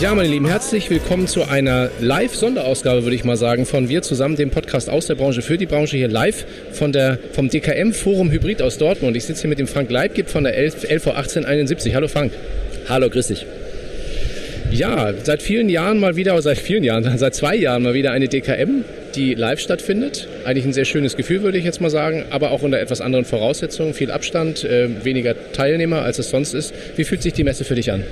Ja, meine Lieben, herzlich willkommen zu einer Live-Sonderausgabe, würde ich mal sagen, von Wir zusammen, dem Podcast aus der Branche für die Branche hier live von der, vom DKM Forum Hybrid aus Dortmund. Ich sitze hier mit dem Frank Leibgib von der LV 1871. Hallo Frank. Hallo, grüß dich. Ja, seit vielen Jahren mal wieder, seit vielen Jahren, seit zwei Jahren mal wieder eine DKM, die live stattfindet. Eigentlich ein sehr schönes Gefühl, würde ich jetzt mal sagen, aber auch unter etwas anderen Voraussetzungen. Viel Abstand, äh, weniger Teilnehmer, als es sonst ist. Wie fühlt sich die Messe für dich an?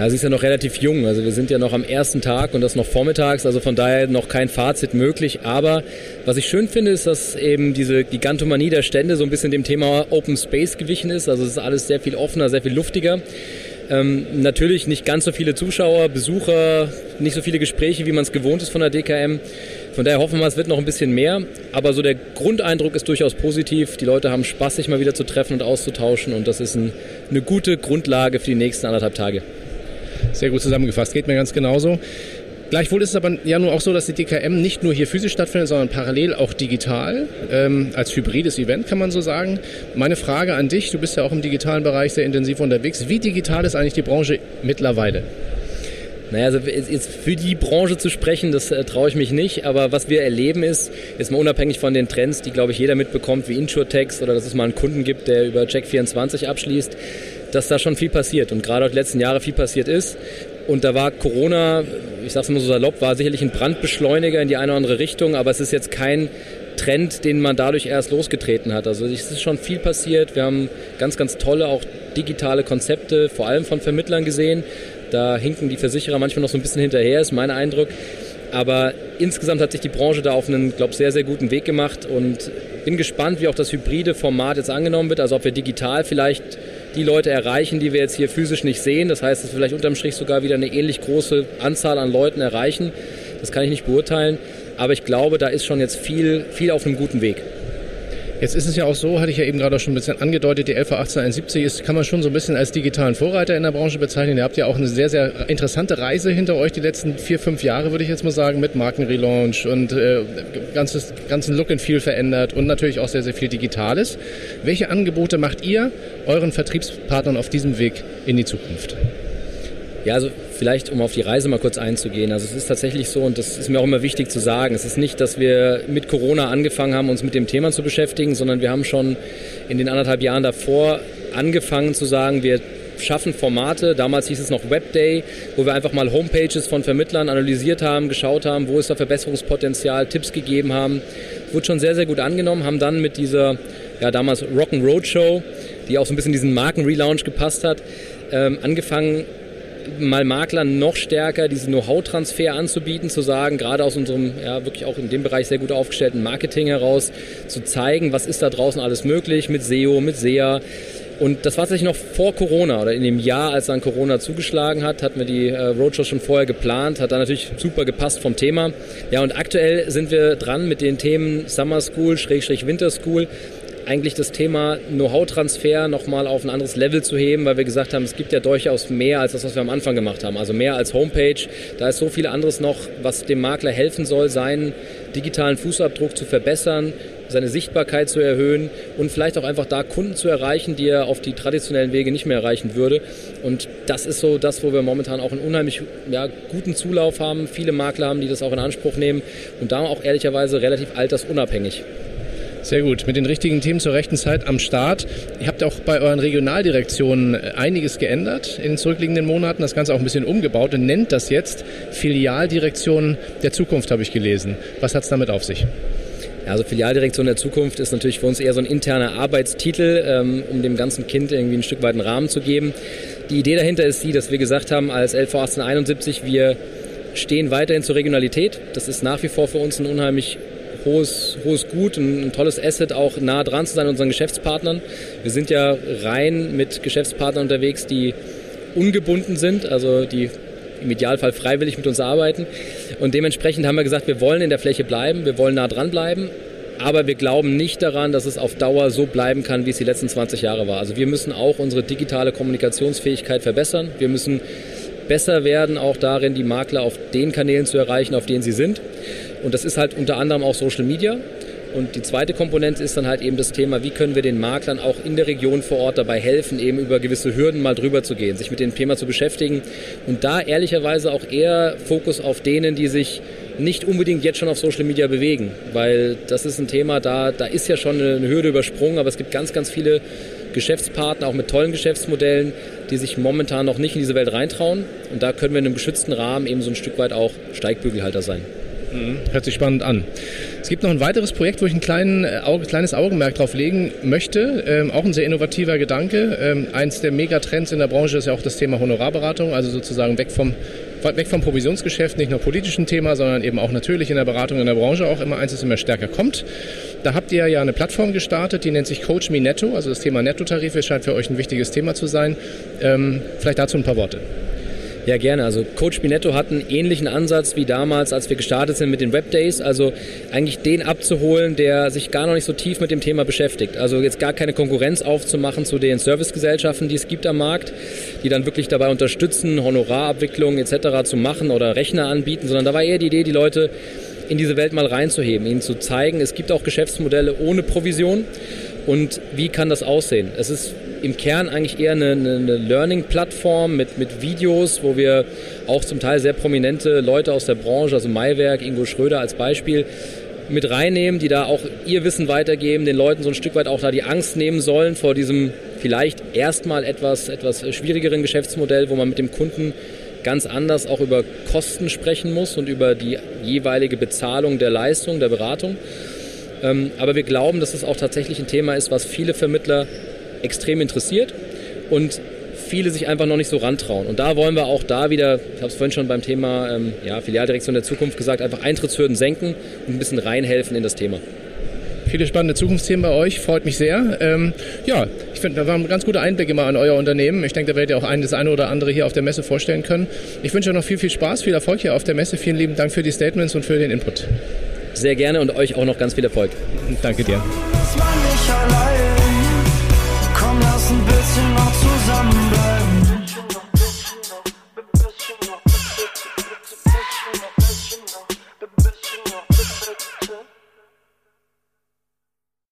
Ja, sie ist ja noch relativ jung. Also wir sind ja noch am ersten Tag und das noch vormittags. Also von daher noch kein Fazit möglich. Aber was ich schön finde, ist, dass eben diese Gigantomanie der Stände so ein bisschen dem Thema Open Space gewichen ist. Also es ist alles sehr viel offener, sehr viel luftiger. Ähm, natürlich nicht ganz so viele Zuschauer, Besucher, nicht so viele Gespräche, wie man es gewohnt ist von der DKM. Von daher hoffen wir, es wird noch ein bisschen mehr. Aber so der Grundeindruck ist durchaus positiv. Die Leute haben Spaß, sich mal wieder zu treffen und auszutauschen. Und das ist ein, eine gute Grundlage für die nächsten anderthalb Tage. Sehr gut zusammengefasst, geht mir ganz genauso. Gleichwohl ist es aber ja nun auch so, dass die DKM nicht nur hier physisch stattfindet, sondern parallel auch digital, ähm, als hybrides Event kann man so sagen. Meine Frage an dich, du bist ja auch im digitalen Bereich sehr intensiv unterwegs. Wie digital ist eigentlich die Branche mittlerweile? Naja, also jetzt für die Branche zu sprechen, das äh, traue ich mich nicht. Aber was wir erleben ist, jetzt mal unabhängig von den Trends, die, glaube ich, jeder mitbekommt, wie Insurtex oder dass es mal einen Kunden gibt, der über Check24 abschließt, dass da schon viel passiert und gerade auch die letzten Jahre viel passiert ist. Und da war Corona, ich sage es immer so salopp, war sicherlich ein Brandbeschleuniger in die eine oder andere Richtung, aber es ist jetzt kein Trend, den man dadurch erst losgetreten hat. Also es ist schon viel passiert. Wir haben ganz, ganz tolle auch digitale Konzepte, vor allem von Vermittlern gesehen. Da hinken die Versicherer manchmal noch so ein bisschen hinterher, ist mein Eindruck. Aber insgesamt hat sich die Branche da auf einen, glaube sehr, sehr guten Weg gemacht und bin gespannt, wie auch das hybride Format jetzt angenommen wird. Also ob wir digital vielleicht die Leute erreichen, die wir jetzt hier physisch nicht sehen. Das heißt, dass wir vielleicht unterm Strich sogar wieder eine ähnlich große Anzahl an Leuten erreichen. Das kann ich nicht beurteilen. Aber ich glaube, da ist schon jetzt viel, viel auf einem guten Weg. Jetzt ist es ja auch so, hatte ich ja eben gerade schon ein bisschen angedeutet, die LV 1871 ist, kann man schon so ein bisschen als digitalen Vorreiter in der Branche bezeichnen. Ihr habt ja auch eine sehr, sehr interessante Reise hinter euch die letzten vier, fünf Jahre, würde ich jetzt mal sagen, mit Markenrelaunch und äh, ganzes, ganzen Look and Feel verändert und natürlich auch sehr, sehr viel Digitales. Welche Angebote macht ihr euren Vertriebspartnern auf diesem Weg in die Zukunft? Ja, also vielleicht, um auf die Reise mal kurz einzugehen. Also es ist tatsächlich so, und das ist mir auch immer wichtig zu sagen, es ist nicht, dass wir mit Corona angefangen haben, uns mit dem Thema zu beschäftigen, sondern wir haben schon in den anderthalb Jahren davor angefangen zu sagen, wir schaffen Formate. Damals hieß es noch Webday, wo wir einfach mal Homepages von Vermittlern analysiert haben, geschaut haben, wo ist da Verbesserungspotenzial, Tipps gegeben haben. Wurde schon sehr, sehr gut angenommen, haben dann mit dieser, ja damals Rock'n'Road Show, die auch so ein bisschen diesen Markenrelaunch gepasst hat, ähm, angefangen, mal Maklern noch stärker diesen Know-how-Transfer anzubieten, zu sagen, gerade aus unserem ja wirklich auch in dem Bereich sehr gut aufgestellten Marketing heraus, zu zeigen, was ist da draußen alles möglich mit SEO, mit SEA. Und das war tatsächlich noch vor Corona oder in dem Jahr, als dann Corona zugeschlagen hat, hatten wir die äh, Roadshow schon vorher geplant, hat dann natürlich super gepasst vom Thema. Ja, und aktuell sind wir dran mit den Themen Summer School, Schrägstrich Winter School eigentlich das Thema Know-how-Transfer nochmal auf ein anderes Level zu heben, weil wir gesagt haben, es gibt ja durchaus mehr als das, was wir am Anfang gemacht haben. Also mehr als Homepage. Da ist so viel anderes noch, was dem Makler helfen soll, seinen digitalen Fußabdruck zu verbessern, seine Sichtbarkeit zu erhöhen und vielleicht auch einfach da Kunden zu erreichen, die er auf die traditionellen Wege nicht mehr erreichen würde. Und das ist so das, wo wir momentan auch einen unheimlich ja, guten Zulauf haben. Viele Makler haben, die das auch in Anspruch nehmen und da auch ehrlicherweise relativ altersunabhängig. Sehr gut. Mit den richtigen Themen zur rechten Zeit am Start. Ihr habt auch bei euren Regionaldirektionen einiges geändert in den zurückliegenden Monaten, das Ganze auch ein bisschen umgebaut und nennt das jetzt Filialdirektion der Zukunft, habe ich gelesen. Was hat es damit auf sich? Also Filialdirektion der Zukunft ist natürlich für uns eher so ein interner Arbeitstitel, ähm, um dem ganzen Kind irgendwie ein Stück weit einen Rahmen zu geben. Die Idee dahinter ist die, dass wir gesagt haben, als LV 1871, wir stehen weiterhin zur Regionalität. Das ist nach wie vor für uns ein unheimlich hohes, hohes Gut, ein, ein, tolles Asset, auch nah dran zu sein unseren Geschäftspartnern. Wir sind ja rein mit Geschäftspartnern unterwegs, die ungebunden sind, also die im Idealfall freiwillig mit uns arbeiten. Und dementsprechend haben wir gesagt, wir wollen in der Fläche bleiben, wir wollen nah dran bleiben, aber wir glauben nicht daran, dass es auf Dauer so bleiben kann, wie es die letzten 20 Jahre war. Also wir müssen auch unsere digitale Kommunikationsfähigkeit verbessern. Wir müssen besser werden, auch darin, die Makler auf den Kanälen zu erreichen, auf denen sie sind. Und das ist halt unter anderem auch Social Media. Und die zweite Komponente ist dann halt eben das Thema, wie können wir den Maklern auch in der Region vor Ort dabei helfen, eben über gewisse Hürden mal drüber zu gehen, sich mit dem Thema zu beschäftigen. Und da ehrlicherweise auch eher Fokus auf denen, die sich nicht unbedingt jetzt schon auf Social Media bewegen, weil das ist ein Thema, da, da ist ja schon eine Hürde übersprungen, aber es gibt ganz, ganz viele Geschäftspartner, auch mit tollen Geschäftsmodellen, die sich momentan noch nicht in diese Welt reintrauen. Und da können wir in einem geschützten Rahmen eben so ein Stück weit auch Steigbügelhalter sein. Mhm. Hört sich spannend an. Es gibt noch ein weiteres Projekt, wo ich ein klein, äh, kleines Augenmerk drauf legen möchte. Ähm, auch ein sehr innovativer Gedanke. Ähm, eins der Megatrends in der Branche ist ja auch das Thema Honorarberatung, also sozusagen weg vom weg vom Provisionsgeschäft, nicht nur politischen Thema, sondern eben auch natürlich in der Beratung in der Branche auch immer eins, das immer stärker kommt. Da habt ihr ja eine Plattform gestartet, die nennt sich Coach Me Netto. Also das Thema Nettotarife scheint für euch ein wichtiges Thema zu sein. Ähm, vielleicht dazu ein paar Worte. Ja, gerne. Also Coach Binetto hat einen ähnlichen Ansatz wie damals, als wir gestartet sind mit den Web Days. Also eigentlich den abzuholen, der sich gar noch nicht so tief mit dem Thema beschäftigt. Also jetzt gar keine Konkurrenz aufzumachen zu den Servicegesellschaften, die es gibt am Markt, die dann wirklich dabei unterstützen, Honorarabwicklung etc. zu machen oder Rechner anbieten, sondern da war eher die Idee, die Leute in diese Welt mal reinzuheben, ihnen zu zeigen, es gibt auch Geschäftsmodelle ohne Provision und wie kann das aussehen. Es ist im Kern eigentlich eher eine, eine Learning-Plattform mit, mit Videos, wo wir auch zum Teil sehr prominente Leute aus der Branche, also Maiwerk, Ingo Schröder als Beispiel, mit reinnehmen, die da auch ihr Wissen weitergeben, den Leuten so ein Stück weit auch da die Angst nehmen sollen vor diesem vielleicht erstmal etwas, etwas schwierigeren Geschäftsmodell, wo man mit dem Kunden ganz anders auch über Kosten sprechen muss und über die jeweilige Bezahlung der Leistung, der Beratung. Ähm, aber wir glauben, dass es auch tatsächlich ein Thema ist, was viele Vermittler extrem interessiert und viele sich einfach noch nicht so rantrauen. Und da wollen wir auch da wieder, ich habe es vorhin schon beim Thema ähm, ja, Filialdirektion der Zukunft gesagt, einfach Eintrittshürden senken und ein bisschen reinhelfen in das Thema. Viele spannende Zukunftsthemen bei euch, freut mich sehr. Ähm, ja, ich finde, da war ein ganz guter Einblick immer an euer Unternehmen. Ich denke, da werdet ihr auch ein, das eine oder andere hier auf der Messe vorstellen können. Ich wünsche euch noch viel, viel Spaß, viel Erfolg hier auf der Messe. Vielen lieben Dank für die Statements und für den Input. Sehr gerne und euch auch noch ganz viel Erfolg. Danke dir.